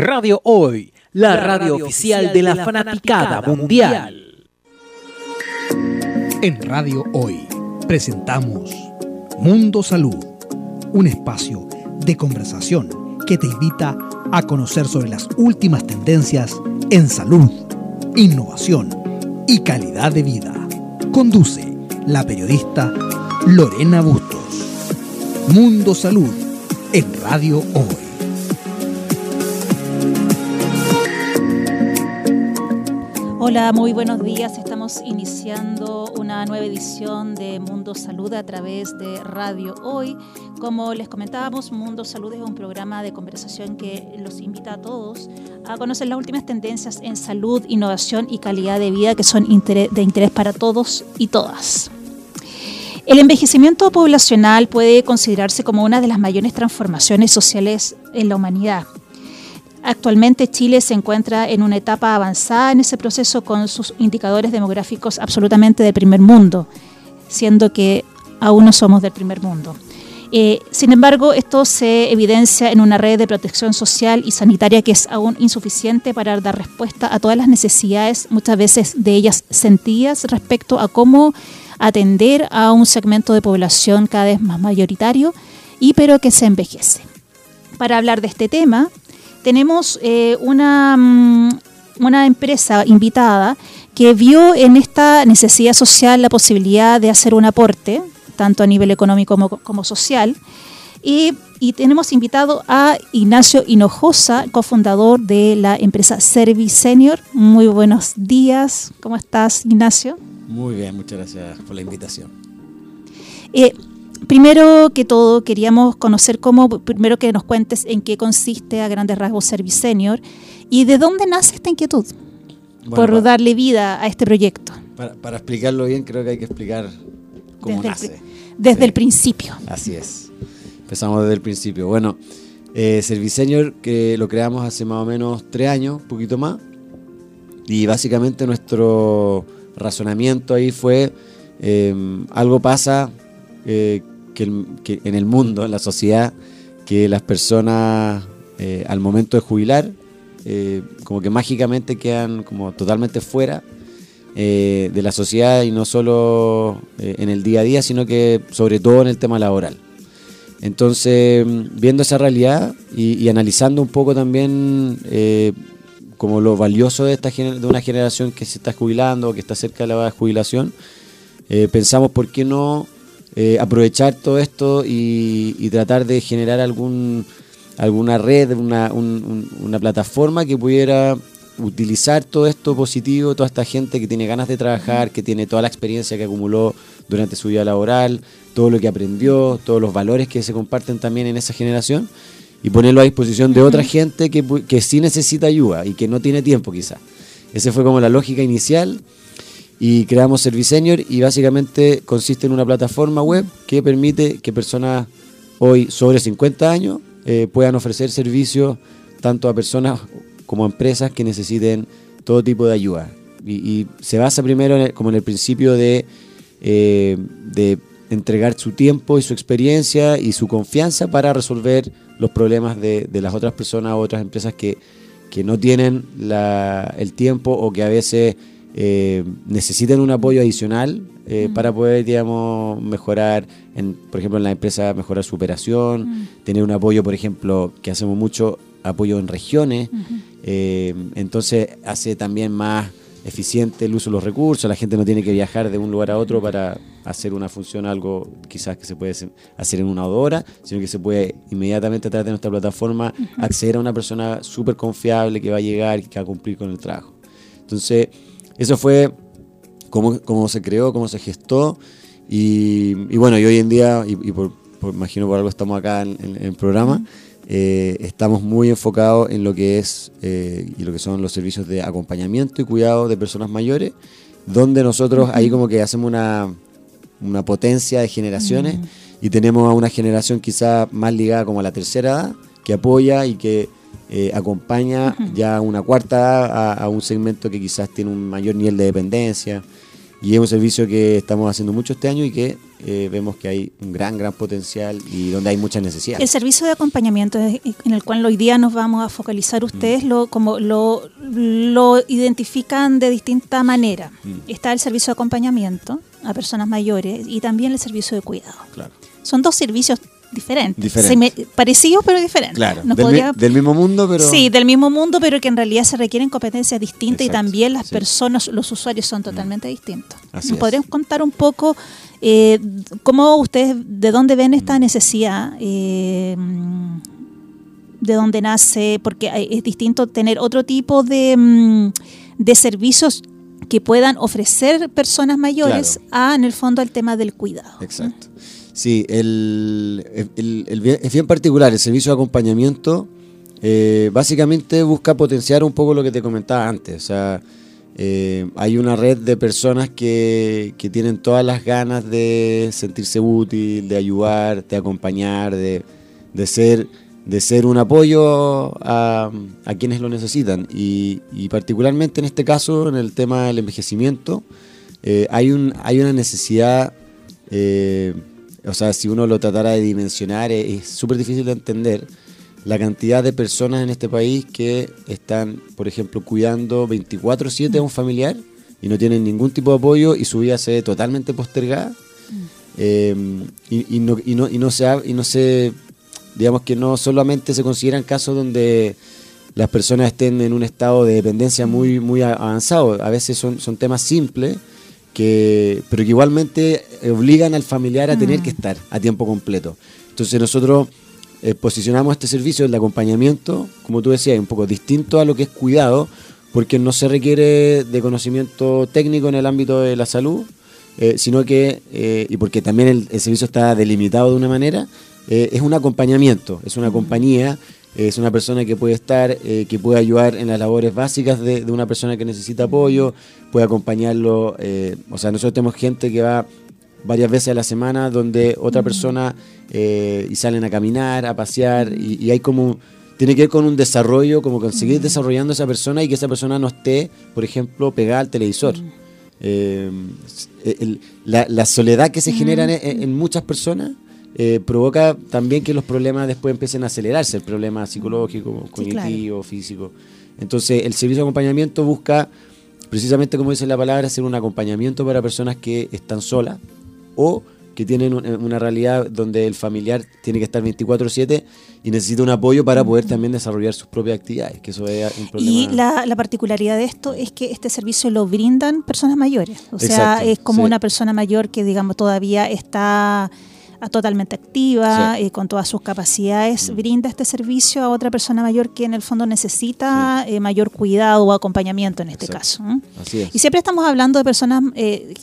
Radio Hoy, la, radio, oficial de la, fanaticada, mundial. En Radio Hoy presentamos Mundo Salud, un espacio de conversación que te invita a conocer sobre las últimas tendencias en salud, innovación y calidad de vida. Conduce la periodista Lorena Bustos. Mundo Salud en Radio Hoy. Hola, muy buenos días. Estamos iniciando una nueva edición de Mundo Salud a través de Radio Hoy. Como les comentábamos, Mundo Salud es un programa de conversación que los invita a todos a conocer las últimas tendencias en salud, innovación y calidad de vida que son de interés para todos y todas. El envejecimiento poblacional puede considerarse como una de las mayores transformaciones sociales en la humanidad. Actualmente Chile se encuentra en una etapa avanzada en ese proceso con sus indicadores demográficos absolutamente de primer mundo, siendo que aún no somos del primer mundo. Eh, sin embargo, esto se evidencia en una red de protección social y sanitaria que es aún insuficiente para dar respuesta a todas las necesidades, muchas veces de ellas sentidas, respecto a cómo atender a un segmento de población cada vez más mayoritario y pero que se envejece. Para hablar de este tema, tenemos eh, una, mm, una empresa invitada que vio en esta necesidad social la posibilidad de hacer un aporte, tanto a nivel económico como, social. Y, tenemos invitado a Ignacio Hinojosa, cofundador de la empresa Service Senior. Muy buenos días. ¿Cómo estás, Ignacio? Muy bien, muchas gracias por la invitación. Eh, Primero que todo, queríamos conocer cómo, primero que nos cuentes en qué consiste a grandes rasgos Service Senior y de dónde nace esta inquietud por darle vida a este proyecto. Para, explicarlo bien, creo que hay que explicar cómo nace. desde el principio. Así es. Empezamos desde el principio. Bueno, eh, que lo creamos hace más o menos tres años, un poquito más, y básicamente nuestro razonamiento ahí fue eh, algo pasa eh, que, en el mundo, en la sociedad, que las personas eh, al momento de jubilar, eh, como que mágicamente quedan como totalmente fuera de la sociedad y no solo en el día a día, sino que sobre todo en el tema laboral. Entonces, viendo esa realidad y, analizando un poco también como lo valioso de, esta, de una generación que se está jubilando, que está cerca de la jubilación, pensamos por qué no eh, aprovechar todo esto y, tratar de generar algún alguna red, una, una plataforma que pudiera utilizar todo esto positivo, toda esta gente que tiene ganas de trabajar, que tiene toda la experiencia que acumuló durante su vida laboral, todo lo que aprendió, todos los valores que se comparten también en esa generación, y ponerlo a disposición de otra gente que, que sí necesita ayuda y que no tiene tiempo quizás. Esa fue como la lógica inicial y creamos Serviceñor y básicamente consiste en una plataforma web que permite que personas hoy sobre 50 años eh, puedan ofrecer servicios tanto a personas como a empresas que necesiten todo tipo de ayuda. Y, se basa primero como en el principio de, eh, de entregar su tiempo y su experiencia y su confianza para resolver los problemas de, de las otras personas o otras empresas que, que no tienen la, el tiempo o que a veces eh, necesitan un apoyo adicional eh, para poder, digamos, mejorar, en, por ejemplo, en la empresa, mejorar su operación, tener un apoyo, por ejemplo, que hacemos mucho apoyo en regiones, eh, entonces hace también más eficiente el uso de los recursos, la gente no tiene que viajar de un lugar a otro para hacer una función, algo quizás que se puede hacer en una o dos horas, sino que se puede inmediatamente a través de nuestra plataforma acceder a una persona súper confiable que va a llegar y que va a cumplir con el trabajo. Entonces, eso fue cómo, se creó, cómo se gestó. Y, bueno, y hoy en día, y, por, imagino por algo estamos acá en, el programa, eh, estamos muy enfocados en lo que es eh, y lo que son los servicios de acompañamiento y cuidado de personas mayores, donde nosotros ahí como que hacemos una, una potencia de generaciones y tenemos a una generación quizá más ligada como a la tercera edad, que apoya y que eh, acompaña ya una cuarta a, un segmento que quizás tiene un mayor nivel de dependencia. Y es un servicio que estamos haciendo mucho este año y que eh, vemos que hay un gran, gran potencial y donde hay mucha necesidad. El servicio de acompañamiento en el cual hoy día nos vamos a focalizar, ustedes lo, como lo, lo identifican de distinta manera. Mm. Está el servicio de acompañamiento a personas mayores y también el servicio de cuidado. Claro. Son dos servicios diferentes. Seme- parecidos pero diferentes. Claro, del, mi- podría- del mismo mundo, pero... Sí, del mismo mundo, pero que en realidad se requieren competencias distintas y también las sí. personas, los usuarios son totalmente distintos. Así ¿Nos podrían contar un poco eh, cómo ustedes, de dónde ven esta necesidad? Eh, mm, de dónde nace, porque hay- es distinto tener otro tipo de, mm, de servicios que puedan ofrecer personas mayores a, en el fondo, el tema del cuidado. Exacto. Sí, el, el- el es bien particular. El servicio de acompañamiento eh, básicamente busca potenciar un poco lo que te comentaba antes. O sea, eh, hay una red de personas que, que tienen todas las ganas de sentirse útil, de ayudar, de acompañar, de, de ser de ser un apoyo a, a quienes lo necesitan. Y, y particularmente en este caso, en el tema del envejecimiento, eh, hay, un, hay una necesidad eh, o sea, si uno lo tratara de dimensionar, es súper difícil de entender la cantidad de personas en este país que están, por ejemplo, cuidando 24/7 a un familiar y no tienen ningún tipo de apoyo y su vida se ve totalmente postergada. Eh, y, y no, y, no, y, no se, y no se, digamos que no solamente se consideran casos donde las personas estén en un estado de dependencia muy, muy avanzado. A veces son, son temas simples, que, pero que igualmente obligan al familiar a tener que estar a tiempo completo. Entonces nosotros eh, posicionamos este servicio de acompañamiento, como tú decías, un poco distinto a lo que es cuidado, porque no se requiere de conocimiento técnico en el ámbito de la salud, eh, sino que, eh, y porque también el, el servicio está delimitado de una manera, eh, es un acompañamiento, es una compañía, es una persona que puede estar, eh, que puede ayudar en las labores básicas de, de una persona que necesita apoyo, puede acompañarlo, eh, o sea, nosotros tenemos gente que va varias veces a la semana donde otra persona y salen a caminar, a pasear y, y hay como tiene que ver con un desarrollo, como conseguir desarrollando a esa persona y que esa persona no esté, por ejemplo, pegada al televisor. Eh, el- la, la soledad que se genera en, en- en muchas personas eh, provoca también que los problemas después empiecen a acelerarse, el problema psicológico, Sí, cognitivo, físico. Entonces, el servicio de acompañamiento busca, precisamente como dice la palabra, hacer un acompañamiento para personas que están solas o que tienen un- una realidad donde el familiar tiene que estar 24/7 y necesita un apoyo para poder también desarrollar sus propias actividades, que eso es un problema. Y la, la particularidad de esto es que este servicio lo brindan personas mayores. O sea, Exacto, es como sí. una persona mayor que, digamos, todavía está totalmente activa, Sí. Mm. eh, con todas sus capacidades, brinda este servicio a otra persona mayor que en el fondo necesita eh, mayor cuidado o acompañamiento en este Exacto. caso. Así es. Y siempre estamos hablando de personas... eh,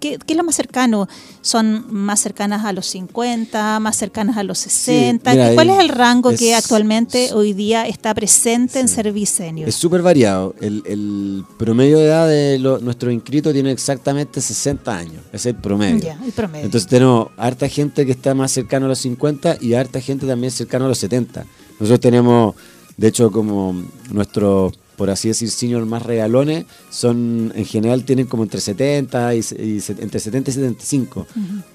¿Qué, qué es lo más cercano? ¿Son más cercanas a los 50, más cercanas a los 60? mira, ¿Cuál es el rango que es- actualmente hoy día está presente en Sí. Service Senior? Es súper variado. El, el promedio de edad de lo- nuestro inscrito tiene exactamente 60 años. Es el promedio. Ya, el promedio. Entonces tenemos harta gente que está más cercano a los 50 y harta gente también cercano a los 70. Nosotros tenemos, de hecho, como nuestros, por así decir, senior más regalones, son en general tienen como entre 70 y, y entre 70 y 75,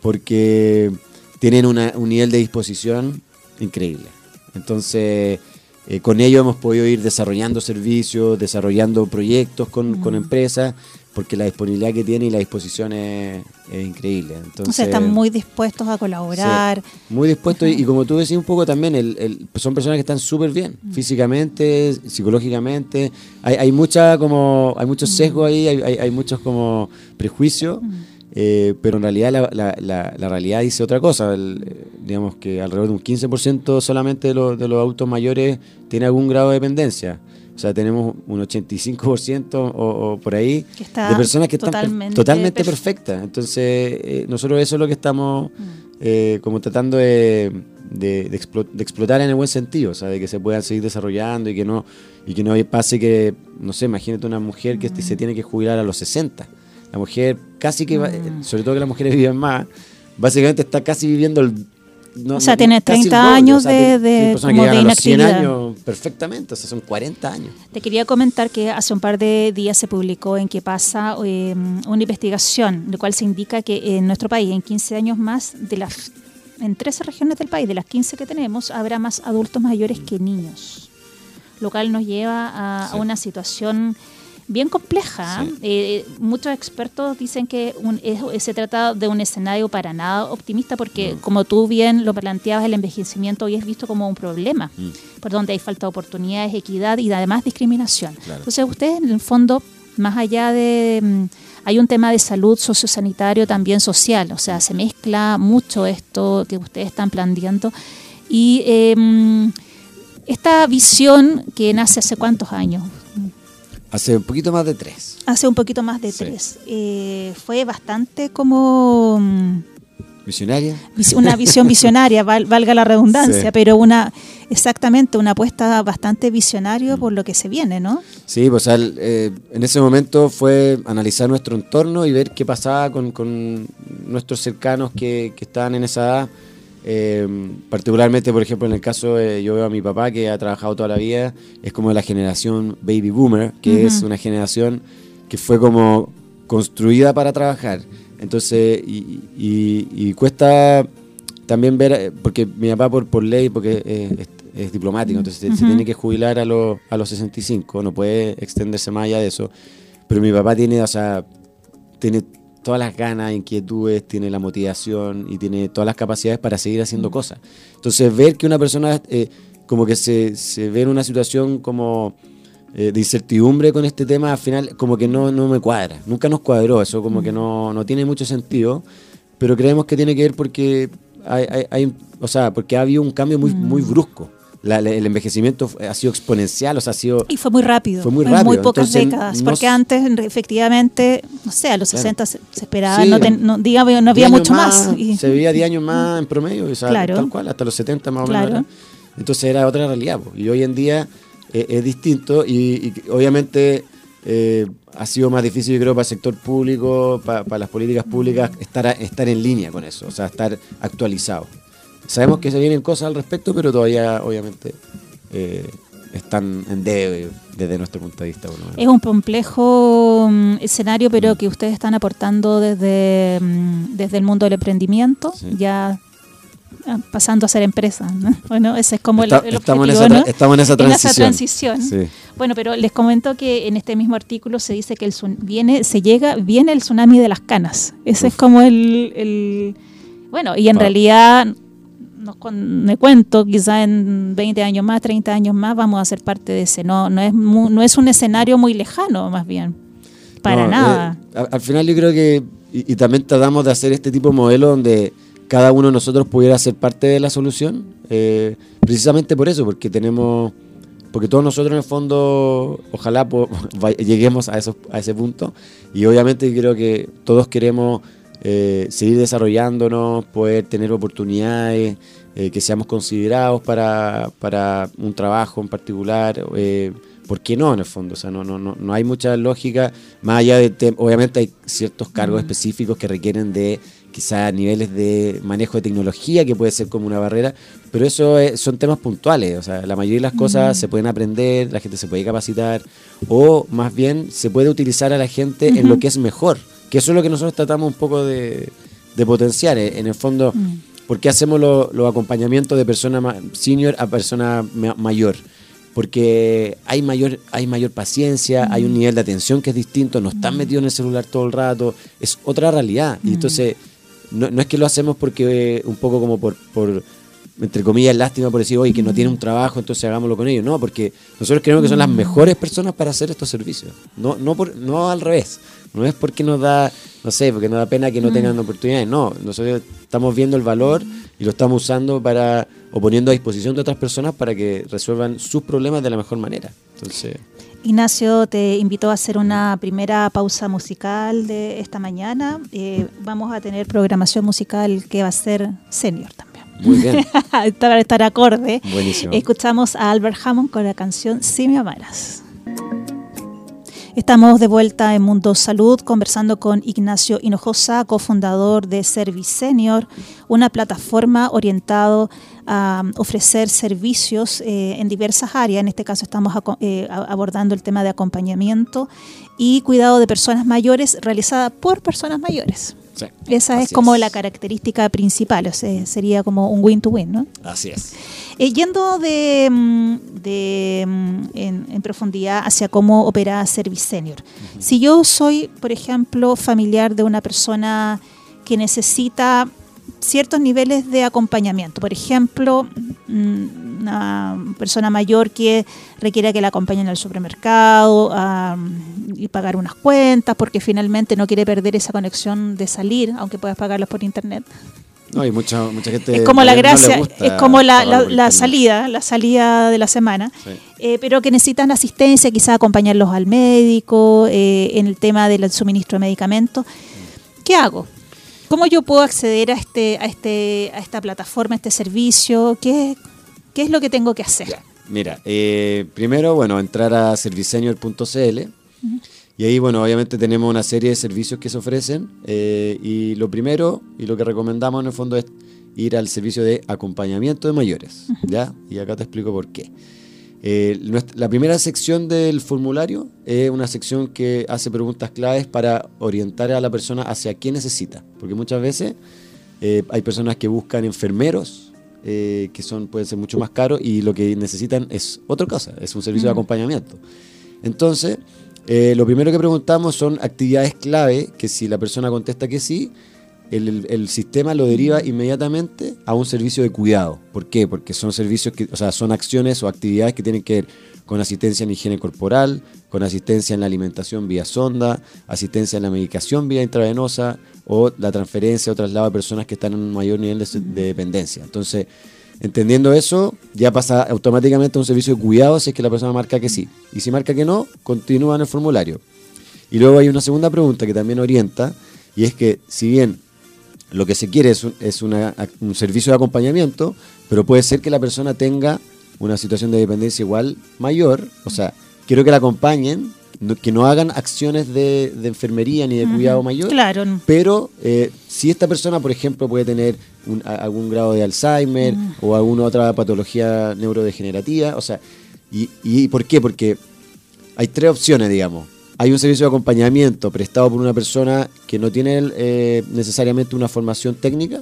porque tienen una- un nivel de disposición increíble. Entonces, eh, con ello hemos podido ir desarrollando servicios, desarrollando proyectos con, con empresas, porque la disponibilidad que tiene y la disposición es, es increíble. Entonces, o sea, están muy dispuestos a colaborar. Sí, muy dispuestos y, y como tú decías un poco también, el, el- son personas que están súper bien, físicamente, psicológicamente. Hay, hay mucha como, hay muchos sesgos ahí, hay, hay, hay muchos como prejuicios, eh, pero en realidad la, la- la- la realidad dice otra cosa. El, eh, digamos que alrededor de un 15% solamente de, los- de los autos mayores tiene algún grado de dependencia. O sea, tenemos un 85% o, o por ahí de personas que están per- totalmente totalmente perfe- perfectas. Entonces, eh, nosotros eso es lo que estamos eh, como tratando de, de- de explo- de explotar en el buen sentido, o sea, de que se puedan seguir desarrollando y que no y que no pase que, no sé, imagínate una mujer que se tiene que jubilar a los 60. La mujer casi que, va- sobre todo que las mujeres viven más, básicamente está casi viviendo el, no- O sea, no- tienes casi el 30 doble, años o sea, de- de- que como de a los 100 inactividad. años perfectamente, o sea, son 40 años. Te quería comentar que hace un par de días se publicó en que pasa eh, una investigación, en la cual se indica que en nuestro país, en 15 años más, de las en 13 regiones del país, de las 15 que tenemos, habrá más adultos mayores que niños, lo cual nos lleva a, a Sí. una situación bien compleja. Sí. Eh, muchos expertos dicen que un- es- se trata de un escenario para nada optimista porque, Mm. como tú bien lo planteabas, el envejecimiento hoy es visto como un problema, Mm. por donde hay falta de oportunidades, equidad y además discriminación. Claro. Entonces, ustedes, en el fondo, más allá de... mm, hay un tema de salud sociosanitario también social, o sea, se mezcla mucho esto que ustedes están planteando. Y eh, esta visión que nace hace cuántos años, Hace un poquito más de tres. hace un poquito más de Sí. tres, eh, fue bastante como mm, Visionaria. vis- una visión visionaria, val- valga la redundancia, Sí. pero una exactamente una apuesta bastante visionario por lo que se viene, ¿no? Sí, pues eh, en ese momento fue analizar nuestro entorno y ver qué pasaba con, con nuestros cercanos que, que estaban en esa edad. Eh, particularmente, por ejemplo, en el caso, de- yo veo a mi papá que ha trabajado toda la vida, es como de la generación baby boomer, que es una generación que fue como construida para trabajar. Entonces, y, y- y cuesta también ver, eh, porque mi papá por, por ley, porque eh, es, es diplomático, entonces se- tiene que jubilar a, los a los 65, no puede extenderse más allá de eso. Pero mi papá tiene, o sea, tiene todas las ganas, inquietudes, tiene la motivación y tiene todas las capacidades para seguir haciendo cosas. Entonces, ver que una persona eh, como que se, se ve en una situación como eh, de incertidumbre con este tema, al final como que no, no me cuadra. Nunca nos cuadró, eso como que no, no tiene mucho sentido, pero creemos que tiene que ver porque hay, hay- hay- o sea, porque ha habido un cambio muy, muy brusco. La- el envejecimiento ha sido exponencial, o sea, ha sido... Y fue muy rápido. Fue muy en rápido, muy pocas entonces, décadas. porque antes, en- efectivamente, no sé, a los Claro. 60 se, se esperaba, Sí. no, ten- no, diga, no 10 había mucho más. y- Se veía 10 años más en promedio, o sea, Claro. tal cual, hasta los 70 más o Claro. menos. era. Entonces era otra realidad. po. Y hoy en día eh, es distinto y, y obviamente eh, ha sido más difícil, yo creo, para el sector público, pa- para, las políticas públicas, estar, a- estar en línea con eso, o sea, estar actualizado. Sabemos que se vienen cosas al respecto, pero todavía, obviamente, eh, están en debe desde nuestro punto de vista. Es un complejo mm, escenario, pero que ustedes están aportando desde, mm, desde el mundo del emprendimiento, Sí. ya ah, pasando a ser empresa. ¿no? Bueno, ese es como el- Está- el, estamos, en objetivo, esa, ¿no? tra- estamos en esa En transición. esa transición. Sí. Bueno, pero les comento que en este mismo artículo se dice que el viene, se llega, viene el tsunami de las canas. Ese es como el, el- bueno, y en realidad nos con- me cuento, quizá en 20 años más, 30 años más, vamos a ser parte de ese. No, no es mu- no es un escenario muy lejano, más bien. Para No, nada. eh, a- al final yo creo que, y, y también tratamos de hacer este tipo de modelo donde cada uno de nosotros pudiera ser parte de la solución, eh, precisamente por eso, porque tenemos, porque todos nosotros en el fondo, ojalá po- lleguemos a, esos, a ese punto, y obviamente creo que todos queremos eh, seguir desarrollándonos, poder tener oportunidades, eh, que seamos considerados para, para un trabajo en particular. eh, ¿Por qué no, en el fondo? O sea, no, no, no, no hay mucha lógica, más allá de, obviamente hay ciertos cargos específicos que requieren de quizás niveles de manejo de tecnología, que puede ser como una barrera, pero eso es- son temas puntuales, o sea, la mayoría de las cosas se pueden aprender, la gente se puede capacitar, o más bien se puede utilizar a la gente en lo que es mejor, que eso es lo que nosotros tratamos un poco de, de potenciar, eh, en el fondo, ¿por qué hacemos lo- los acompañamientos de persona senior a persona ma- mayor? porque hay mayor, hay mayor paciencia, hay un nivel de atención que es distinto, no están metidos en el celular todo el rato, es otra realidad. Y entonces, no, no es que lo hacemos porque eh, un poco como por, por, entre comillas, lástima por decir, oye, que no tiene un trabajo, entonces hagámoslo con ellos. No, porque nosotros creemos que son las mejores personas para hacer estos servicios. No, no, por, no al revés. No es porque nos da, no sé, porque nos da pena que no tengan oportunidades. No, nosotros estamos viendo el valor y lo estamos usando para, o poniendo a disposición de otras personas para que resuelvan sus problemas de la mejor manera. Entonces, Ignacio te invitó a hacer una primera pausa musical de esta mañana. Eh, vamos a tener programación musical que va a ser senior también. Muy bien. para estar acorde. Buenísimo. Escuchamos a Albert Hammond con la canción Si me amaras. Estamos de vuelta en Mundo Salud conversando con Ignacio Hinojosa, cofundador de Service Senior, una plataforma orientada a ofrecer servicios eh, en diversas áreas. En este caso estamos eh, abordando el tema de acompañamiento y cuidado de personas mayores realizada por personas mayores. Esa es como la característica principal, o sea, sería como un win-to-win, ¿no? Así es. Eh, yendo de, mm, mm, en, profundidad hacia cómo opera Service Senior. Si yo soy, por ejemplo, familiar de una persona que necesita ciertos niveles de acompañamiento, por ejemplo, mm, una persona mayor que requiere que la acompañen al supermercado y pagar unas cuentas porque finalmente no quiere perder esa conexión de salir, aunque puedas pagarlos por internet. No, hay mucha, mucha gente. Es como la gracia, es como la, la, salida, la salida de la semana, eh, pero que necesitan asistencia, quizás acompañarlos al médico, eh, en el tema del suministro de medicamentos. ¿Qué hago? ¿Cómo yo puedo acceder a este, a este, a esta plataforma, a este servicio? ¿Qué, ¿Qué es lo que tengo que hacer? Mira, eh, primero, bueno, entrar a servicenior.cl y ahí, bueno, obviamente tenemos una serie de servicios que se ofrecen eh, y lo primero y lo que recomendamos en el fondo es ir al servicio de acompañamiento de mayores, ¿ya? Y acá te explico por qué. Eh, la primera sección del formulario es una sección que hace preguntas claves para orientar a la persona hacia qué necesita, porque muchas veces hay personas que buscan enfermeros, eh, que son pueden ser mucho más caros y lo que necesitan es otra cosa, es un servicio de acompañamiento. Entonces, eh, lo primero que preguntamos son actividades clave que si la persona contesta que sí, el, el, sistema lo deriva inmediatamente a un servicio de cuidado. ¿Por qué? Porque son servicios que, o sea, son acciones o actividades que tienen que ver con asistencia en higiene corporal, con asistencia en la alimentación vía sonda, asistencia en la medicación vía intravenosa o la transferencia o traslado de personas que están en un mayor nivel de, dependencia. Entonces, entendiendo eso, ya pasa automáticamente a un servicio de cuidado si es que la persona marca que sí. Y si marca que no, continúa en el formulario. Y luego hay una segunda pregunta que también orienta, y es que si bien lo que se quiere es, un, es un servicio de acompañamiento, pero puede ser que la persona tenga una situación de dependencia igual mayor, o sea, quiero que la acompañen, que no hagan acciones de, enfermería ni de cuidado mayor, claro. pero eh, si esta persona, por ejemplo, puede tener algún grado de Alzheimer o alguna otra patología neurodegenerativa, o sea, y, y ¿por qué? Porque hay tres opciones, digamos. Hay un servicio de acompañamiento prestado por una persona que no tiene eh, necesariamente una formación técnica,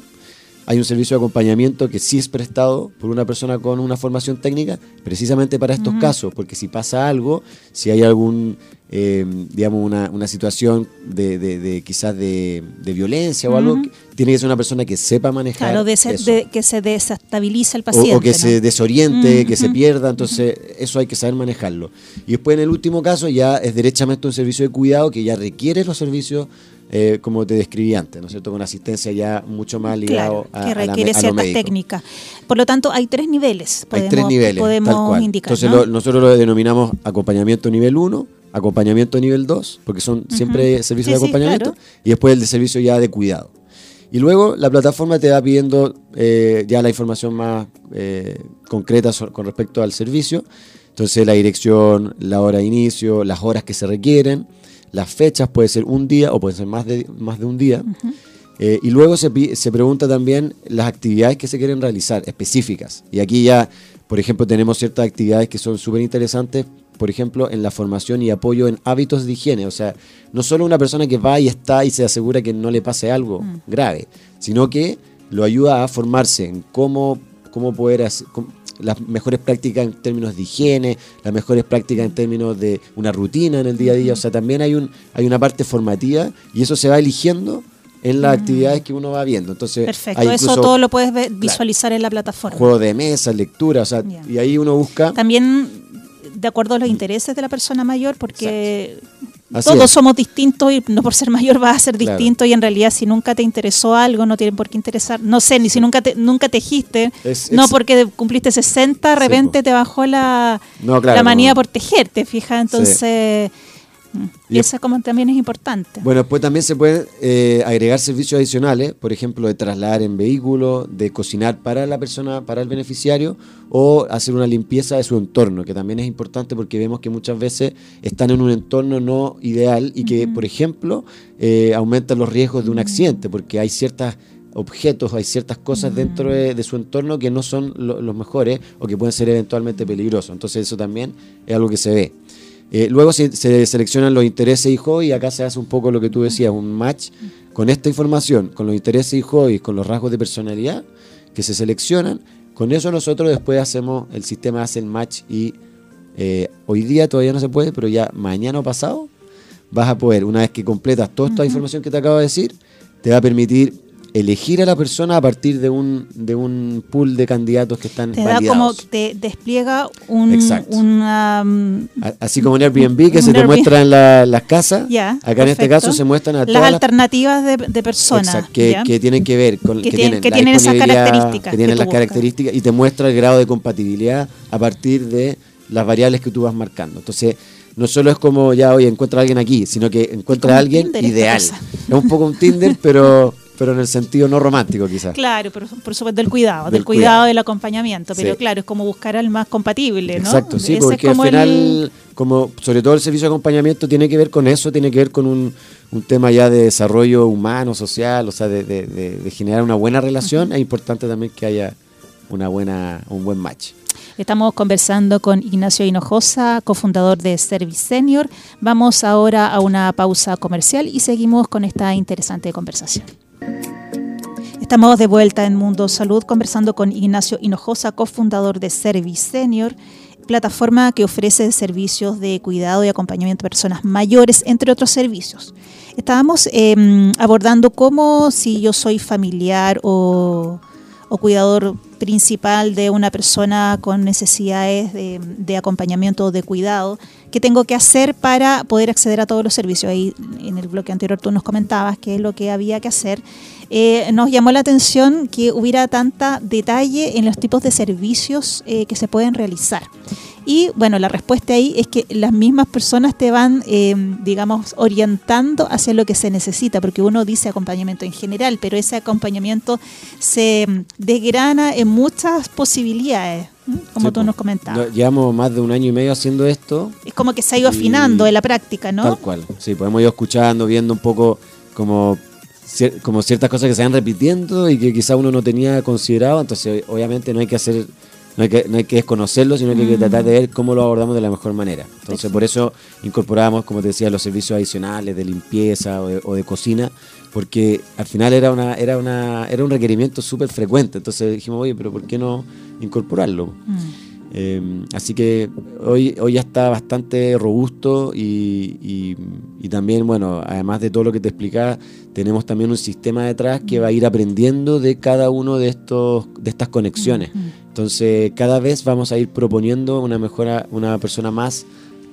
hay un servicio de acompañamiento que sí es prestado por una persona con una formación técnica, precisamente para estos casos, porque si pasa algo, si hay algún, eh, digamos, una, una situación de, de, quizás de, violencia o algo, tiene que ser una persona que sepa manejar. Claro, de, que se desestabiliza el paciente. O, que se desoriente, que se pierda, entonces eso hay que saber manejarlo. Y después en el último caso ya es derechamente un servicio de cuidado que ya requiere los servicios eh, como te describí antes, ¿no es cierto? Con asistencia ya mucho más ligado a, que requiere ciertas técnicas. Por lo tanto, hay tres niveles. Podemos, hay tres niveles, podemos indicar. Entonces nosotros lo denominamos acompañamiento nivel 1, acompañamiento nivel 2, porque son siempre servicios de acompañamiento, y después el de servicio ya de cuidado. Y luego la plataforma te va pidiendo eh, ya la información más eh, concreta con respecto al servicio. Entonces la dirección, la hora de inicio, las horas que se requieren las fechas, puede ser un día o puede ser más de, más de un día. Eh, y luego se, se pregunta también las actividades que se quieren realizar, específicas. Y aquí ya, por ejemplo, tenemos ciertas actividades que son súper interesantes, por ejemplo, en la formación y apoyo en hábitos de higiene. O sea, no solo una persona que va y está y se asegura que no le pase algo mm. grave, sino que lo ayuda a formarse en cómo, cómo poder hacer, las mejores prácticas en términos de higiene, las mejores prácticas en términos de una rutina en el día a día. O sea, también hay, un, hay una parte formativa y eso se va eligiendo en las actividades que uno va viendo. Entonces, Perfecto, eso todo lo puedes visualizar en la plataforma. Juego de mesa, lectura, o sea, y ahí uno busca... También de acuerdo a los intereses de la persona mayor, porque todos somos distintos y no por ser mayor vas a ser distinto y en realidad si nunca te interesó algo no tiene por qué interesar, no sé, ni si nunca te, nunca tejiste, no porque cumpliste 60 de repente te bajó la, la manía por tejerte, fija, entonces Y esa como también es importante. Bueno, después también se pueden eh, agregar servicios adicionales, por ejemplo, de trasladar en vehículo, de cocinar para la persona, para el beneficiario, o hacer una limpieza de su entorno, que también es importante porque vemos que muchas veces están en un entorno no ideal y que, por ejemplo, eh, aumentan los riesgos de un accidente, porque hay ciertos objetos, hay ciertas cosas dentro de, su entorno que no son los mejores o que pueden ser eventualmente peligrosos. Entonces eso también es algo que se ve. Eh, luego se, seleccionan los intereses y hobbies y acá se hace un poco lo que tú decías, un match con esta información, con los intereses y hobbies, con los rasgos de personalidad que se seleccionan. Con eso nosotros después hacemos, el sistema hace el match y eh, hoy día todavía no se puede, pero ya mañana o pasado vas a poder, una vez que completas toda esta información que te acabo de decir, te va a permitir elegir a la persona a partir de un, de un pool de candidatos que están te da como te despliega un una mm, así como en Airbnb que se te muestran las casas acá en este caso se muestran a las alternativas de, de personas que, que, tienen que ver con que, tienen, que tienen esas características que tienen las características y te muestra el grado de compatibilidad a partir de las variables que tú vas marcando. Entonces no solo es como ya hoy encuentra a alguien aquí, sino que encuentra a alguien ideal. Es un poco un Tinder, pero pero en el sentido no romántico quizás. Claro, por, por supuesto del cuidado, del, cuidado, del acompañamiento, pero claro, es como buscar al más compatible, ¿no? Exacto, sí, porque al final, como sobre todo el servicio de acompañamiento tiene que ver con eso, tiene que ver con un, un tema ya de desarrollo humano, social, o sea, de, de, generar una buena relación, es importante también que haya una buena, un buen match. Estamos conversando con Ignacio Hinojosa, cofundador de Service Senior. Vamos ahora a una pausa comercial y seguimos con esta interesante conversación. Estamos de vuelta en Mundo Salud conversando con Ignacio Hinojosa, cofundador de Service Senior, plataforma que ofrece servicios de cuidado y acompañamiento a personas mayores, entre otros servicios. Estábamos em, abordando cómo si yo soy familiar o, cuidador principal de una persona con necesidades de, de, acompañamiento o de cuidado, qué tengo que hacer para poder acceder a todos los servicios. Ahí en el bloque anterior tú nos comentabas qué es lo que había que hacer. Eh, nos llamó la atención que hubiera tanta detalle en los tipos de servicios eh, que se pueden realizar. Y bueno, la respuesta ahí es que las mismas personas te van, eh, digamos, orientando hacia lo que se necesita, porque uno dice acompañamiento en general, pero ese acompañamiento se desgrana en muchas posibilidades, como tú nos comentabas. Llevamos más de un año y medio haciendo esto. Es como que se ha ido afinando en la práctica, ¿no? Tal cual, sí, pues hemos ido escuchando, viendo un poco como como ciertas cosas que se van repitiendo y que quizá uno no tenía considerado, entonces obviamente no hay que hacer, no hay que, no hay que desconocerlo, sino que hay que mm. tratar de ver cómo lo abordamos de la mejor manera. Entonces por eso incorporamos, como te decía, los servicios adicionales de limpieza o de, cocina, porque al final era una, era una, era un requerimiento súper frecuente. Entonces dijimos, oye, pero ¿por qué no incorporarlo? Mm. Em, así que hoy, hoy ya está bastante robusto y, también, bueno, además de todo lo que te explicaba, tenemos también un sistema detrás que va a ir aprendiendo de cada uno de, estos, de estas conexiones. Entonces, cada vez vamos a ir proponiendo una mejora, una persona más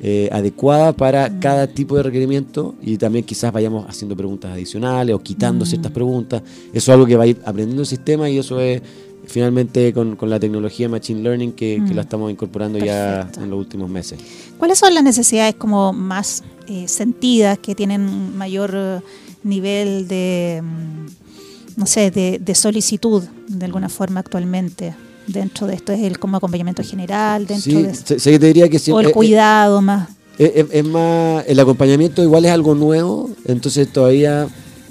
eh, adecuada para cada tipo de requerimiento y también quizás vayamos haciendo preguntas adicionales o quitando ciertas preguntas. Eso es algo que va a ir aprendiendo el sistema y eso es finalmente con, la tecnología Machine Learning que, la mm. estamos incorporando ya en los últimos meses. ¿Cuáles son las necesidades como más eh, sentidas que tienen mayor eh, nivel de, mm, no sé, de, solicitud de alguna forma actualmente? Dentro de esto es el como acompañamiento general, dentro de te diría que o el cuidado más. Es, más, el acompañamiento igual es algo nuevo, entonces todavía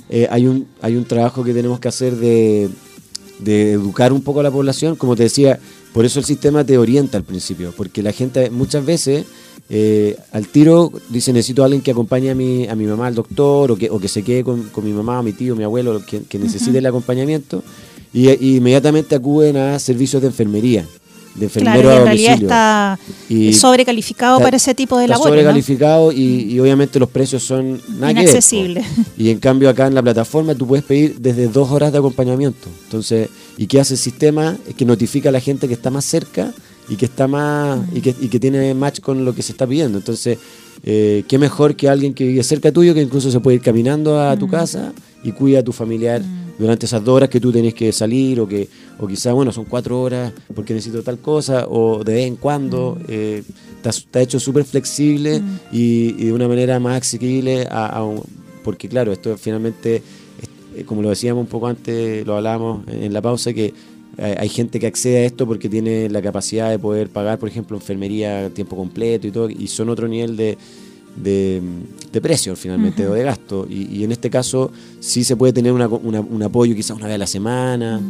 eh, hay un hay un trabajo que tenemos que hacer de de educar un poco a la población, como te decía, por eso el sistema te orienta al principio, porque la gente muchas veces eh, al tiro dice necesito a alguien que acompañe a mi, a mi mamá al doctor o que, o que se quede con, mi mamá, mi tío, mi abuelo, que, que necesite el acompañamiento, y, y, inmediatamente acuden a servicios de enfermería de enfermero claro, en realidad está sobrecalificado para ese tipo de labores. Sobrecalificado y, obviamente los precios son inaccesibles. y en cambio acá en la plataforma tú puedes pedir desde dos horas de acompañamiento. Entonces, ¿y qué hace el sistema? Es que notifica a la gente que está más cerca y que está más y, que, y que tiene match con lo que se está pidiendo. Entonces, eh, qué mejor que alguien que vive cerca tuyo, que incluso se puede ir caminando a tu casa y cuida a tu familiar. Mm durante esas dos horas que tú tenés que salir o que o quizás, bueno, son cuatro horas porque necesito tal cosa o de vez en cuando. Mm. Eh, está, está hecho súper flexible y, y de una manera más asequible a, a un- porque claro, esto finalmente, eh, como lo decíamos un poco antes, lo hablábamos en, la pausa, que hay, hay gente que accede a esto porque tiene la capacidad de poder pagar, por ejemplo, enfermería a tiempo completo y todo, y son otro nivel de, de, de precio finalmente o de gasto. Y, y en este caso sí se puede tener una una- un apoyo quizás una vez a la semana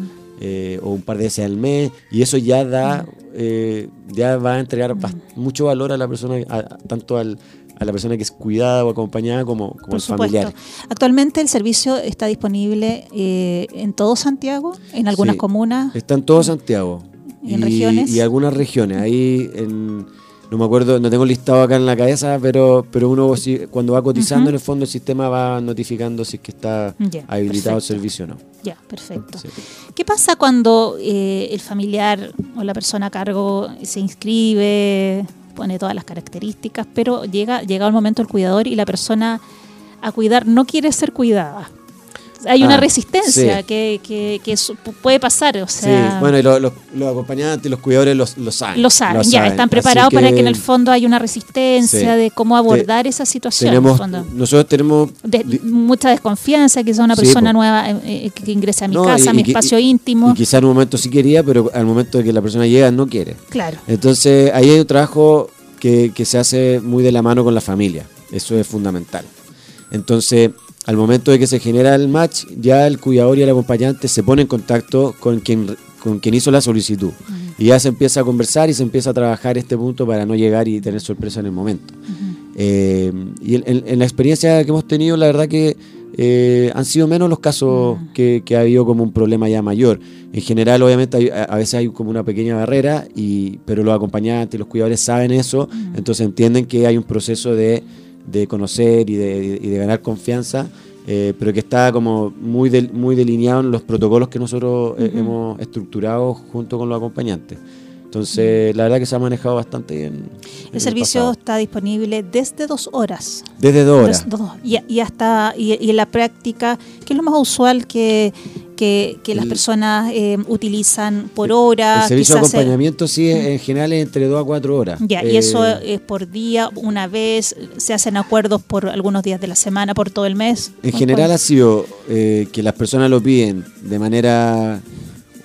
eh, o un par de veces al mes y eso ya da, eh, ya va a entregar bast- mucho valor a la persona, a- a- tanto al, a la persona que es cuidada o acompañada como, como Por familiar. Actualmente el servicio está disponible eh, en todo Santiago, en algunas Sí. comunas. Está en todo Santiago. ¿Y en regiones? y algunas regiones. Ahí en, no me acuerdo, no tengo el listado acá en la cabeza, pero, pero uno si- cuando va cotizando en el fondo el sistema va notificando si es que está habilitado el servicio o no. Ya, perfecto. Sí. ¿Qué pasa cuando eh, el familiar o la persona a cargo se inscribe, pone todas las características, pero llega llega el momento del cuidador y la persona a cuidar no quiere ser cuidada? Hay una Ah, resistencia sí. que, que- puede pasar, o sea, sí, bueno, y lo- los, los acompañantes, los cuidadores los- lo saben. lo saben, ya saben. están preparados para que en el fondo haya una resistencia Sí. de cómo abordar esa situación. en el tenemos, fondo. nosotros tenemos De- mucha desconfianza, quizá una persona nueva eh, eh, que ingresa a mi No, casa, y- a mi y espacio y- íntimo. y quizás en un momento sí quería, pero al momento de que la persona llega no quiere. claro. Entonces ahí hay un trabajo que, que se hace muy de la mano con la familia. Eso es fundamental. Entonces, al momento de que se genera el match, ya el cuidador y el acompañante se pone en contacto con quien, con quien hizo la solicitud. Y ya se empieza a conversar y se empieza a trabajar este punto para no llegar y tener sorpresa en el momento. Eh, y en, en- en la experiencia que hemos tenido, la verdad que eh, han sido menos los casos que, que ha habido como un problema ya mayor. En general, obviamente, hay- a veces hay como una pequeña barrera, y, pero los acompañantes y los cuidadores saben eso, entonces entienden que hay un proceso de, de conocer y de, y de ganar confianza, eh, pero que está como muy, del- muy delineado en los protocolos que nosotros eh, hemos estructurado junto con los acompañantes. Entonces, la verdad que se ha manejado bastante bien. en El servicio pasado. está disponible desde dos horas. Desde dos horas. Dos- y, y hasta y, y en la práctica, ¿qué es lo más usual que, que, que las personas eh, utilizan por hora? El servicio de eh, acompañamiento sí, es- en general es entre 2 a 4 horas. Ya, y Eh, eso es por día, una vez, se hacen acuerdos por algunos días de la semana, por todo el mes. En ¿Cu- general cuál? ha sido eh, que las personas lo piden de manera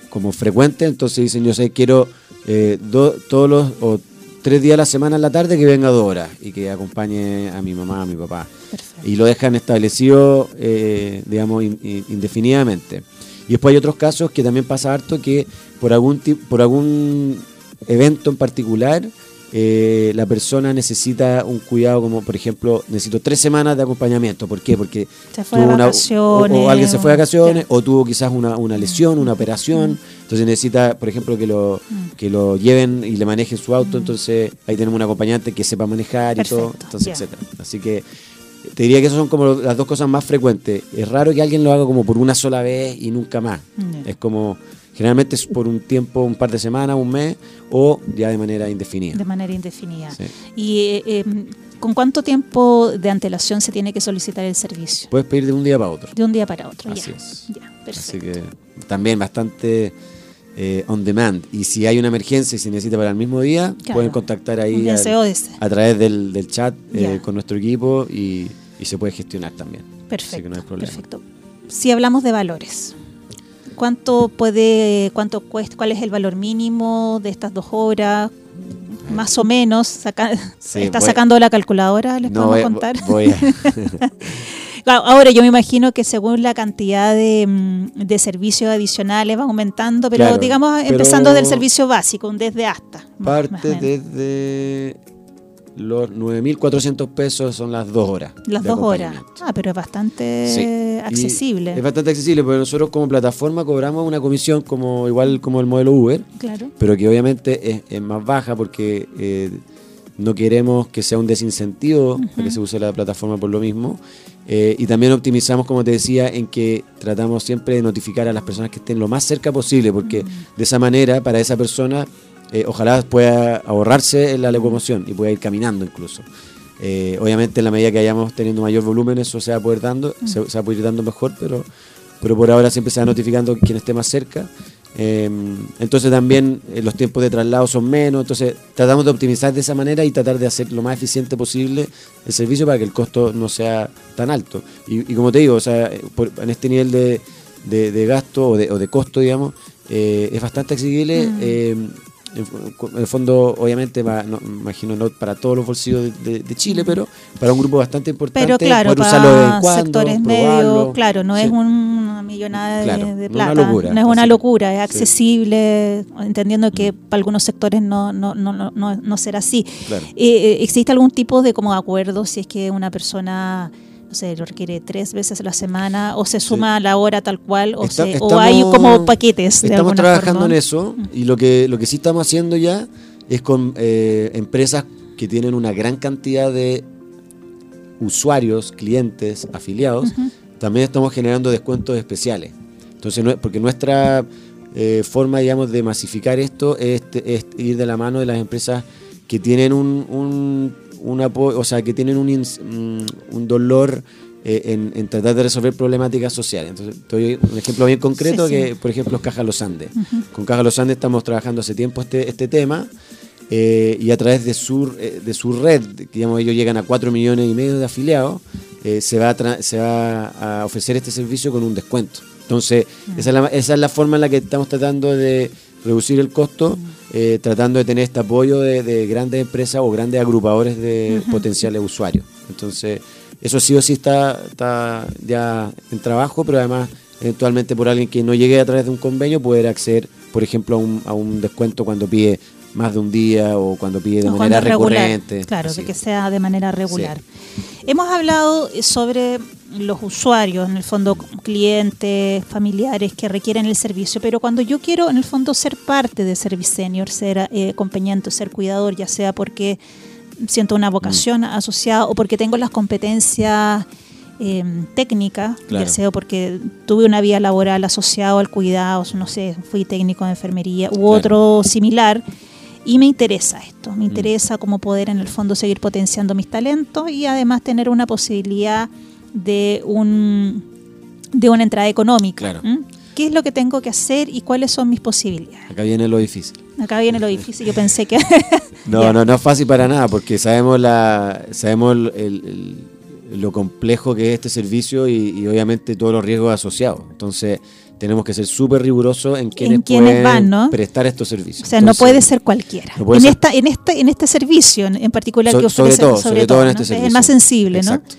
como frecuente, entonces dicen, yo sé, quiero eh, do- todos los, o tres días a la semana en la tarde que venga dos horas y que acompañe a mi mamá, a mi papá. Perfecto. Y lo dejan establecido, eh, digamos, in- in- indefinidamente. Y después hay otros casos que también pasa harto que por algún, por algún evento en particular, eh, la persona necesita un cuidado como, por ejemplo, necesito tres semanas de acompañamiento. ¿Por qué? Porque Se fue tuvo una- o- vacaciones, o, alguien se fue de vacaciones, o tuvo quizás una, una lesión, una operación. Entonces necesita, por ejemplo, que lo, que lo lleven y le manejen su auto. Entonces ahí tenemos un acompañante que sepa manejar y todo, entonces, etcétera. Así que te diría que esas son como las dos cosas más frecuentes. Es raro que alguien lo haga como por una sola vez y nunca más. Es como, generalmente es por un tiempo, un par de semanas, un mes, o ya de manera indefinida. De manera indefinida. Sí. ¿Y eh, eh, con cuánto tiempo de antelación se tiene que solicitar el servicio? Puedes pedir de un día para otro. De un día para otro, Así ya. es. Ya, Así perfecto. que también bastante eh, on demand. Y si hay una emergencia y se necesita para el mismo día, Claro. pueden contactar ahí al- a través del, del chat eh, con nuestro equipo y, y se puede gestionar también. Así Perfecto, que no hay problema. perfecto. Si hablamos de valores, ¿cuánto puede, cuánto cuesta, cuál es el valor mínimo de estas dos horas? Más o menos, saca- Sí, ¿está voy- sacando la calculadora? ¿Les No, podemos contar? voy a- Claro, Ahora yo me imagino que según la cantidad de, mm, de servicios adicionales va aumentando, pero Claro, digamos pero- empezando del servicio básico, un desde hasta. parte desde los 9.400 pesos son las dos horas. Las dos horas. Ah, pero es bastante Sí. Y accesible. Es bastante accesible, porque nosotros como plataforma cobramos una comisión como igual como el modelo Uber, Claro. pero que obviamente es, es más baja porque eh, no queremos que sea un desincentivo a que se use la plataforma por lo mismo. Eh, y también optimizamos, como te decía, en que tratamos siempre de notificar a las personas que estén lo más cerca posible, porque de esa manera, para esa persona, eh, ojalá pueda ahorrarse la locomoción y pueda ir caminando incluso. Eh, obviamente, en la medida que vayamos teniendo mayor volumen, eso se va a poder dando, se, se va a poder ir dando mejor, pero, pero por ahora siempre se va notificando quien esté más cerca. Eh, entonces también eh, los tiempos de traslado son menos, entonces tratamos de optimizar de esa manera y tratar de hacer lo más eficiente posible el servicio para que el costo no sea tan alto. Y, y como te digo, o sea, por- en este nivel de, de- de gasto o de, o de costo, digamos, eh, es bastante accesible. Mm. Eh, en, el fondo, obviamente, va, no, imagino no para todos los bolsillos de, de- de Chile, pero para un grupo bastante importante, Pero claro, usarlo para cuando, sectores medios, claro, no Sí. es una millonada de, Claro, plata, locura, no es una así. locura, es Sí. accesible, entendiendo que para algunos sectores no, no, no, no, no, no será así. Claro. Eh, ¿Existe algún tipo de como acuerdo si es que una persona no sé, lo requiere tres veces a la semana o se suma a la hora tal cual o, Está- se- o hay como paquetes de Estamos trabajando forma? en eso y lo que, lo que sí estamos haciendo ya es con eh, empresas que tienen una gran cantidad de usuarios, clientes, afiliados, también estamos generando descuentos especiales. Entonces, no- porque nuestra eh, forma, digamos, de masificar esto es, es ir de la mano de las empresas que tienen un, un, un apo- o sea, que tienen un, ins- un, dolor eh, en, en tratar de resolver problemáticas sociales. Entonces, te doy un ejemplo bien concreto Sí, sí. que, por ejemplo, es Caja Los Andes. Con Caja Los Andes estamos trabajando hace tiempo este, este tema eh, y a través de su, eh, de su red, digamos, ellos llegan a 4 millones y medio de afiliados, eh, se, va a se va a ofrecer este servicio con un descuento. Entonces, esa, es la, esa es la forma en la que estamos tratando de reducir el costo, eh, tratando de tener este apoyo de, de grandes empresas o grandes agrupadores de potenciales usuarios. Entonces, eso sí o sí está, está ya en trabajo, pero además, eventualmente por alguien que no llegue a través de un convenio, poder acceder, por ejemplo, a un, a un descuento cuando pide más de un día o cuando pide de O manera regular, recurrente. Claro, Así. de que sea de manera regular. Hemos hablado sobre los usuarios, en el fondo clientes, familiares que requieren el servicio, pero cuando yo quiero en el fondo ser parte de Service Senior, ser eh, acompañante, ser cuidador, ya sea porque siento una vocación Mm. asociada o porque tengo las competencias eh, técnicas, Claro. ya sea porque tuve una vía laboral asociada al cuidado, no sé, fui técnico de enfermería u otro similar, y me interesa esto, Mm. me interesa cómo poder en el fondo seguir potenciando mis talentos y además tener una posibilidad de un de una entrada económica. Claro. ¿Qué es lo que tengo que hacer y cuáles son mis posibilidades? Acá viene lo difícil. Acá viene lo difícil, yo pensé que... No, no, no es fácil para nada, porque sabemos la, sabemos el- el- el- lo complejo que es este servicio y, y obviamente todos los riesgos asociados. Entonces, tenemos que ser súper rigurosos en quienes, pueden van, ¿no? prestar estos servicios. O sea, no puede ser cualquiera. no puede en, ser- esta, en, este, en este servicio en, en particular So- que sobre ofrece, todo, sobre todo en este ¿no? servicio. Es el más sensible, Exacto.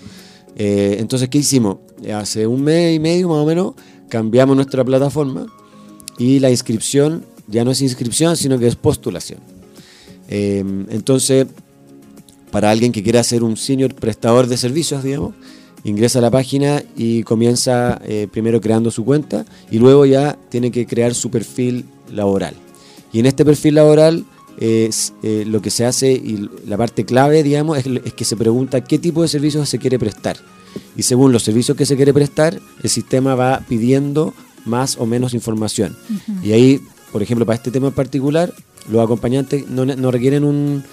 Eh, entonces, ¿qué hicimos? Hace un mes y medio más o menos cambiamos nuestra plataforma y la inscripción ya no es inscripción, sino que es postulación. Eh, entonces, para alguien que quiera ser un senior prestador de servicios, digamos, ingresa a la página y comienza eh, primero creando su cuenta y luego ya tiene que crear su perfil laboral. Y en este perfil laboral es, eh, lo que se hace y la parte clave, digamos, es, es que se pregunta qué tipo de servicios se quiere prestar. Y según los servicios que se quiere prestar, el sistema va pidiendo más o menos información. Y ahí, por ejemplo, para este tema en particular, los acompañantes no, no requieren un,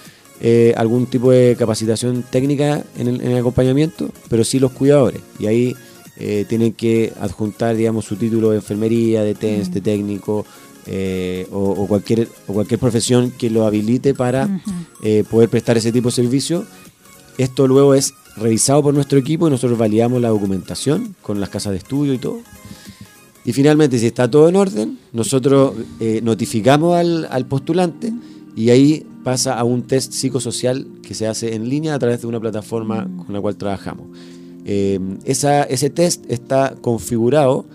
eh, algún tipo de capacitación técnica en el, en el acompañamiento, pero sí los cuidadores. Y ahí eh, tienen que adjuntar, digamos, su título de enfermería, de TENS, de técnico, eh, o, o cualquier, o cualquier profesión que lo habilite para eh, poder prestar ese tipo de servicio. Esto luego es revisado por nuestro equipo y nosotros validamos la documentación con las casas de estudio y todo. Y finalmente, si está todo en orden, nosotros notificamos al, al postulante y ahí pasa a un test psicosocial que se hace en línea a través de una plataforma con la cual trabajamos. Eh, esa- ese test está configurado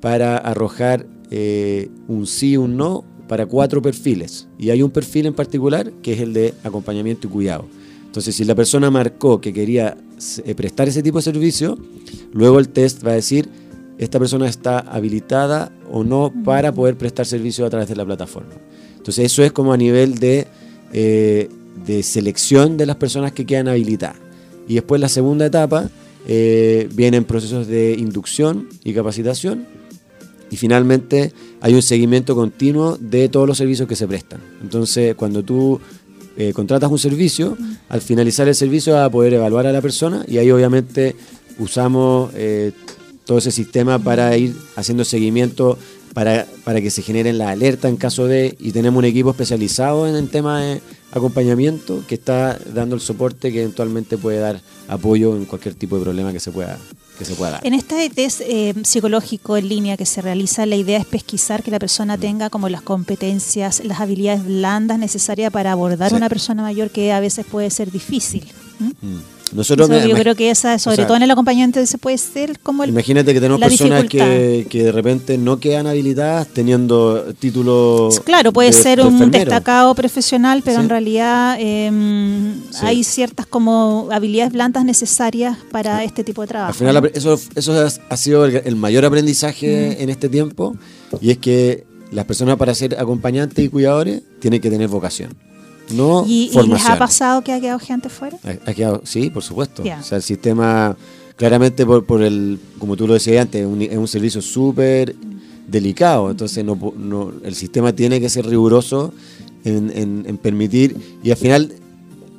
para arrojar eh, un sí un no para cuatro perfiles. Y hay un perfil en particular que es el de acompañamiento y cuidado. Entonces, si la persona marcó que quería eh, prestar ese tipo de servicio, luego el test va a decir, esta persona está habilitada o no para poder prestar servicio a través de la plataforma. Entonces, eso es como a nivel de, eh, de selección de las personas que quedan habilitadas. Y después la segunda etapa eh, vienen procesos de inducción y capacitación. Y finalmente hay un seguimiento continuo de todos los servicios que se prestan. Entonces, cuando tú eh, contratas un servicio, al finalizar el servicio vas a poder evaluar a la persona y ahí obviamente usamos todo ese sistema para ir haciendo seguimiento para, para que se generen la alerta en caso de, y tenemos un equipo especializado en el tema de acompañamiento que está dando el soporte que eventualmente puede dar apoyo en cualquier tipo de problema que se pueda, que se pueda dar. En este test eh, psicológico en línea que se realiza, la idea es pesquisar que la persona tenga como las competencias, las habilidades blandas necesarias para abordar Sí. a una persona mayor que a veces puede ser difícil. Mm. Nosotros Eso yo creo que esa, sobre sea, todo en el acompañante, se puede ser como el, Imagínate que tenemos personas que, que de repente no quedan habilitadas teniendo títulos. Claro, puede de- ser de un enfermero. destacado profesional, pero Sí. en realidad eh, Sí. hay ciertas como habilidades blandas necesarias para este tipo de trabajo. Al final, eso, eso ha- sido el, el mayor aprendizaje en este tiempo, y es que las personas para ser acompañantes y cuidadores tienen que tener vocación, no ¿Y, y les ha pasado que ha quedado gente fuera? Ha- ha quedado- sí, por supuesto. O sea, el sistema, claramente por, por el, como tú lo decías antes, un- es un servicio súper delicado. Entonces, no, no- el sistema tiene que ser riguroso en, en- en permitir. Y al final,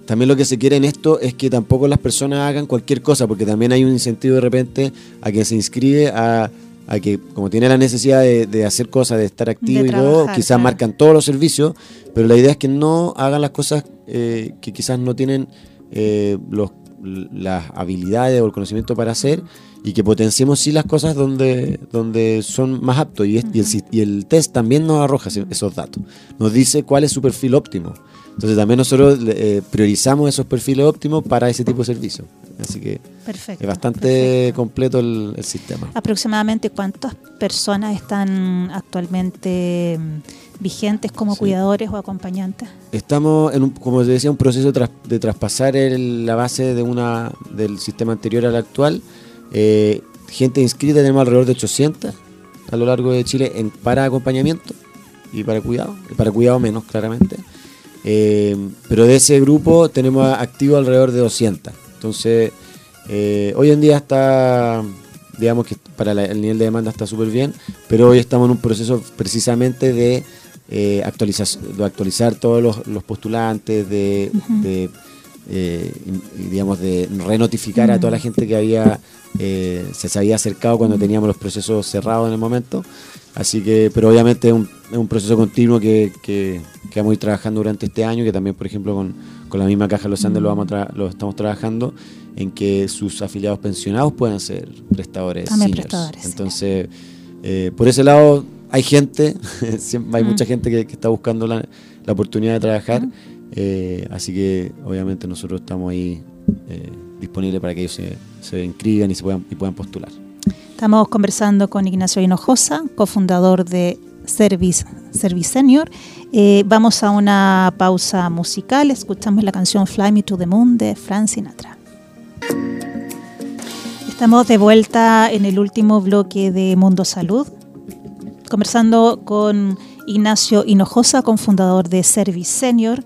también lo que se quiere en esto es que tampoco las personas hagan cualquier cosa, porque también hay un incentivo de repente a quien se inscribe a, a que, como tiene la necesidad de, de hacer cosas, de estar activo De y todo, trabajar, quizás claro. marcan todos los servicios, pero la idea es que no hagan las cosas eh, que quizás no tienen eh, los, las habilidades o el conocimiento para hacer y que potenciemos sí las cosas donde, donde son más aptos. Y, es- y el, sis- y el test también nos arroja esos datos. Nos dice cuál es su perfil óptimo. Entonces también nosotros eh, priorizamos esos perfiles óptimos para ese tipo de servicio. Así que Perfecto. es bastante perfecto. completo el, el sistema. Aproximadamente cuántas personas están actualmente mm, vigentes como Sí. cuidadores o acompañantes? Estamos, en un, como te decía, un proceso de, tras- de traspasar el- la base de una del sistema anterior al actual. Eh, gente inscrita tenemos alrededor de 800 a lo largo de Chile en, para acompañamiento y para cuidado. Para cuidado menos, claramente. Eh, pero de ese grupo tenemos activo alrededor de 200. Entonces, eh, hoy en día está, digamos que para la- el nivel de demanda está súper bien, pero hoy estamos en un proceso precisamente de, eh, actualizar, de actualizar todos los, los postulantes, de, de, digamos, de renotificar a toda la gente que había se, se había acercado cuando teníamos los procesos cerrados en el momento. Así que, pero obviamente es un, es un proceso continuo que, que, que vamos a ir trabajando durante este año, que también, por ejemplo, con, con la misma Caja Los Andes lo, vamos a tra- lo estamos trabajando, en que sus afiliados pensionados puedan ser prestadores. También seniors. prestadores. Entonces, eh, por ese lado, hay gente, hay Mm. mucha gente que, que está buscando la, la oportunidad de trabajar. eh, así que, obviamente, nosotros estamos ahí eh, disponibles para que ellos se, se inscriban y, se puedan, y puedan postular. Estamos conversando con Ignacio Hinojosa, cofundador de Service, Service Senior. Eh, vamos a una pausa musical. Escuchamos la canción Fly Me to the Moon de Frank Sinatra. Estamos de vuelta en el último bloque de Mundo Salud, conversando con Ignacio Hinojosa, cofundador de Service Senior,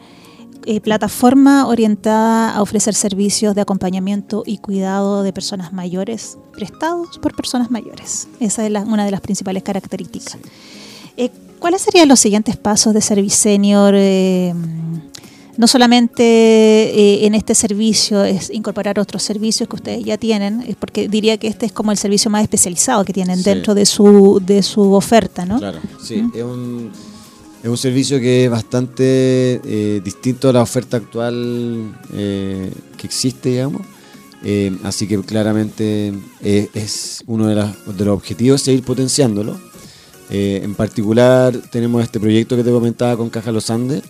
eh, plataforma orientada a ofrecer servicios de acompañamiento y cuidado de personas mayores, prestados por personas mayores. Esa es la- una de las principales características. Eh, ¿Cuáles serían los siguientes pasos de Service Senior? Eh, no solamente eh, en este servicio es incorporar otros servicios que ustedes ya tienen, es porque diría que este es como el servicio más especializado que tienen Sí. dentro de su, de su oferta, ¿no? Claro, sí, es un, es un servicio que es bastante eh, distinto a la oferta actual eh, que existe, digamos. Eh, así que claramente es uno de, las- de los objetivos seguir potenciándolo. Eh, en particular tenemos este proyecto que te comentaba con Caja Los Andes,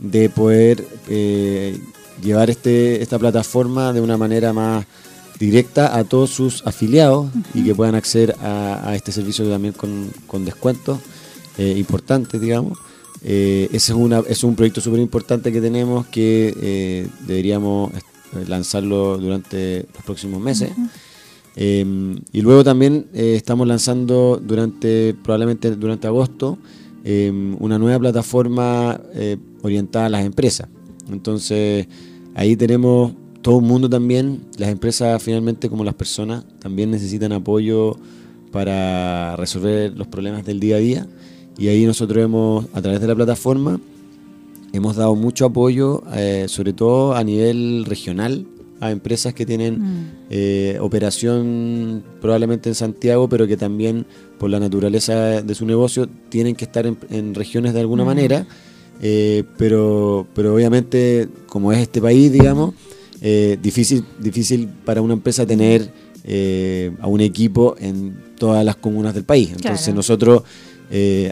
de poder eh, llevar este, esta plataforma de una manera más directa a todos sus afiliados y que puedan acceder a, a este servicio también con, con descuentos eh, importantes, digamos. Ese es, una, es un proyecto súper importante que tenemos que deberíamos lanzarlo durante los próximos meses. Eh, y luego también eh, estamos lanzando durante, probablemente durante agosto, eh, una nueva plataforma eh, orientada a las empresas. Entonces, ahí tenemos todo un mundo también. Las empresas, finalmente, como las personas, también necesitan apoyo para resolver los problemas del día a día. Y ahí nosotros hemos, a través de la plataforma, hemos dado mucho apoyo, eh, sobre todo a nivel regional, a empresas que tienen eh, operación probablemente en Santiago, pero que también por la naturaleza de su negocio tienen que estar en, regiones de alguna manera. Eh, pero, pero obviamente, como es este país, digamos, eh, difícil, difícil para una empresa tener a un equipo en todas las comunas del país. Entonces nosotros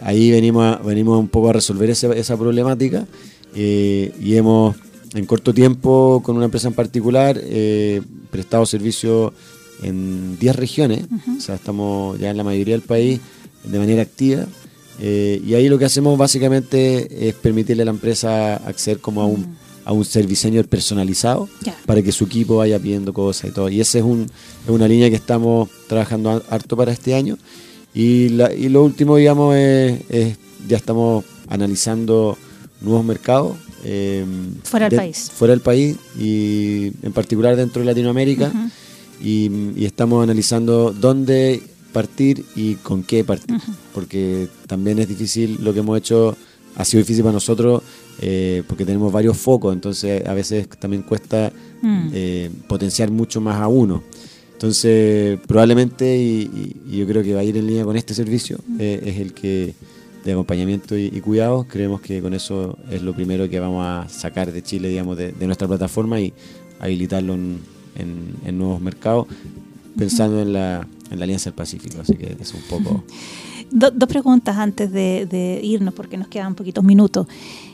ahí venimos, venimos un poco a resolver esa, esa problemática y hemos en corto tiempo con una empresa en particular, eh, prestado servicio en 10 regiones, o sea, estamos ya en la mayoría del país de manera activa. Eh, y ahí lo que hacemos básicamente es permitirle a la empresa acceder como a un, a un serviceño personalizado para que su equipo vaya pidiendo cosas y todo. Y esa es, un, es una línea que estamos trabajando harto para este año. Y, la, y lo último, digamos, es, es ya estamos analizando nuevos mercados Em, fuera del país. Fuera del país y en particular dentro de Latinoamérica. y, estamos analizando dónde partir y con qué partir. Porque también es difícil, lo que hemos hecho ha sido difícil para nosotros eh, porque tenemos varios focos, entonces a veces también cuesta mm. eh, potenciar mucho más a uno. Entonces, probablemente, y, yo creo que va a ir en línea con este servicio, eh, es el que de acompañamiento y, cuidados. Creemos que con eso es lo primero que vamos a sacar de Chile, digamos, de, nuestra plataforma y habilitarlo en, nuevos mercados, pensando en la, en la Alianza del Pacífico. Así que es un poco... dos preguntas antes de, irnos, porque nos quedan poquitos minutos.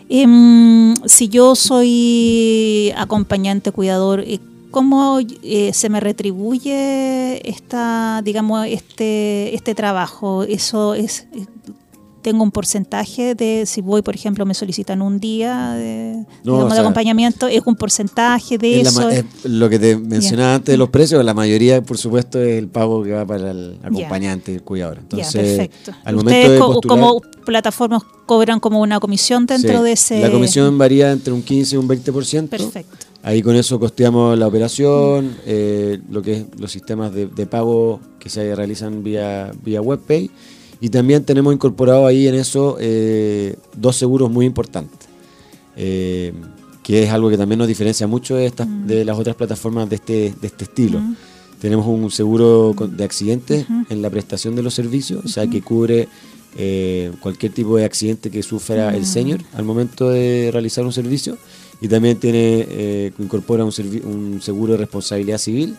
Em, si yo soy acompañante, cuidador, eh, ¿cómo eh, se me retribuye esta, digamos, este, este trabajo? ¿Eso es tengo un porcentaje de, si voy, por ejemplo, me solicitan un día de, acompañamiento, es un porcentaje de eso. lo que te mencionaba antes de los precios, la mayoría, por supuesto, es el pago que va para el acompañante, el cuidador. Entonces, al momento de como plataformas cobran como una comisión dentro de ese... La comisión varía entre un 15 y un 20%. Perfecto. Ahí con eso costeamos la operación, eh, lo que es los sistemas de, de, pago que se realizan vía, vía WebPay y también tenemos incorporado ahí en eso eh, dos seguros muy importantes, eh, que es algo que también nos diferencia mucho de, estas, mm. de las otras plataformas de este, de este estilo. Mm. Tenemos un seguro de accidentes en la prestación de los servicios, o sea, que cubre eh, cualquier tipo de accidente que sufra el mm. senior al momento de realizar un servicio y también tiene incorpora un, un, seguro de responsabilidad civil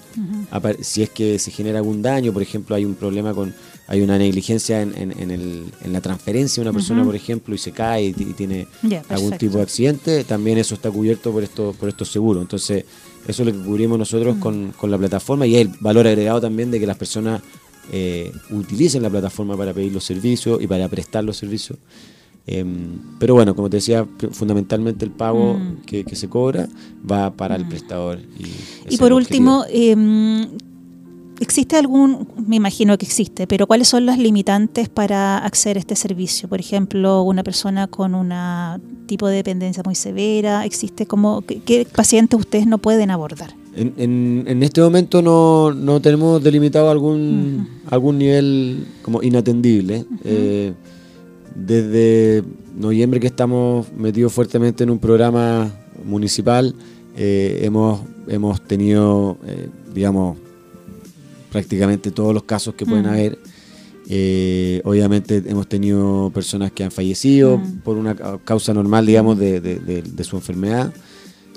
si es que se genera algún daño, por ejemplo, hay un problema con hay una negligencia en, en, el, en la transferencia de una persona, por ejemplo, y se cae y, tiene algún tipo de accidente, también eso está cubierto por estos, por estos seguros. Entonces, eso es lo que cubrimos nosotros con, con, la plataforma y el valor agregado también de que las personas eh, utilicen la plataforma para pedir los servicios y para prestar los servicios. Em, pero bueno, como te decía, fundamentalmente el pago mm. que, se cobra va para el mm. prestador. Y, y por último, eh, ¿Existe algún, me imagino que existe, pero cuáles son las limitantes para acceder a este servicio? Por ejemplo, una persona con un tipo de dependencia muy severa, ¿existe como qué, pacientes ustedes no pueden abordar? En, en, este momento no, no, tenemos delimitado algún, algún nivel como inatendible. Eh, desde noviembre que estamos metidos fuertemente en un programa municipal, eh, hemos, hemos tenido, eh, digamos, prácticamente todos los casos que pueden mm. haber. Eh, obviamente hemos tenido personas que han fallecido mm. por una causa normal, digamos, de, su enfermedad.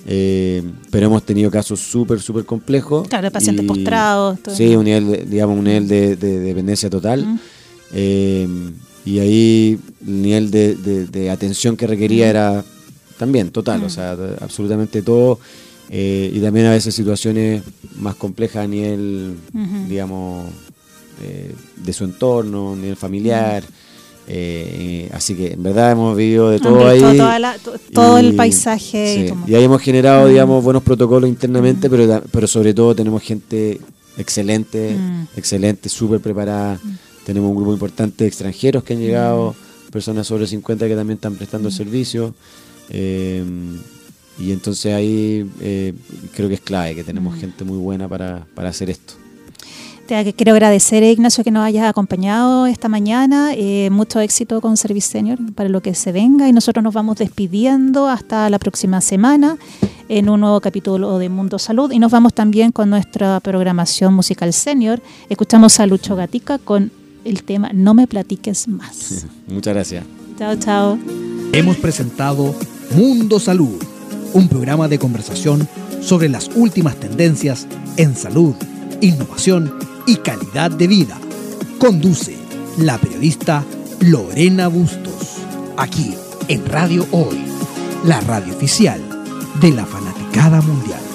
Eh, pero hemos tenido casos súper, súper complejos. Claro, pacientes postrados. Sí, un nivel, digamos, un nivel de, dependencia total. Mm. Eh, y ahí el nivel de, atención que requería era también total, o sea, absolutamente todo. Eh, y también a veces situaciones más complejas a nivel, digamos, eh, de su entorno, a nivel familiar. Eh, así que en verdad hemos vivido de todo ahí. todo el paisaje. Y, ahí hemos generado, digamos, buenos protocolos internamente, pero, pero sobre todo tenemos gente excelente, excelente, súper preparada. Tenemos un grupo importante de extranjeros que han llegado, personas sobre 50 que también están prestando el servicio. Y entonces ahí eh, creo que es clave, que tenemos mm. gente muy buena para, hacer esto. Te quiero agradecer, Ignacio, que nos hayas acompañado esta mañana. Eh, mucho éxito con Service Senior para lo que se venga y nosotros nos vamos despidiendo hasta la próxima semana en un nuevo capítulo de Mundo Salud y nos vamos también con nuestra programación musical senior. Escuchamos a Lucho Gatica con el tema No me platiques más. Muchas gracias. Chao, chao. Hemos presentado Mundo Salud, un programa de conversación sobre las últimas tendencias en salud, innovación y calidad de vida. Conduce la periodista Lorena Bustos, aquí en Radio Hoy, la radio oficial de la fanaticada mundial.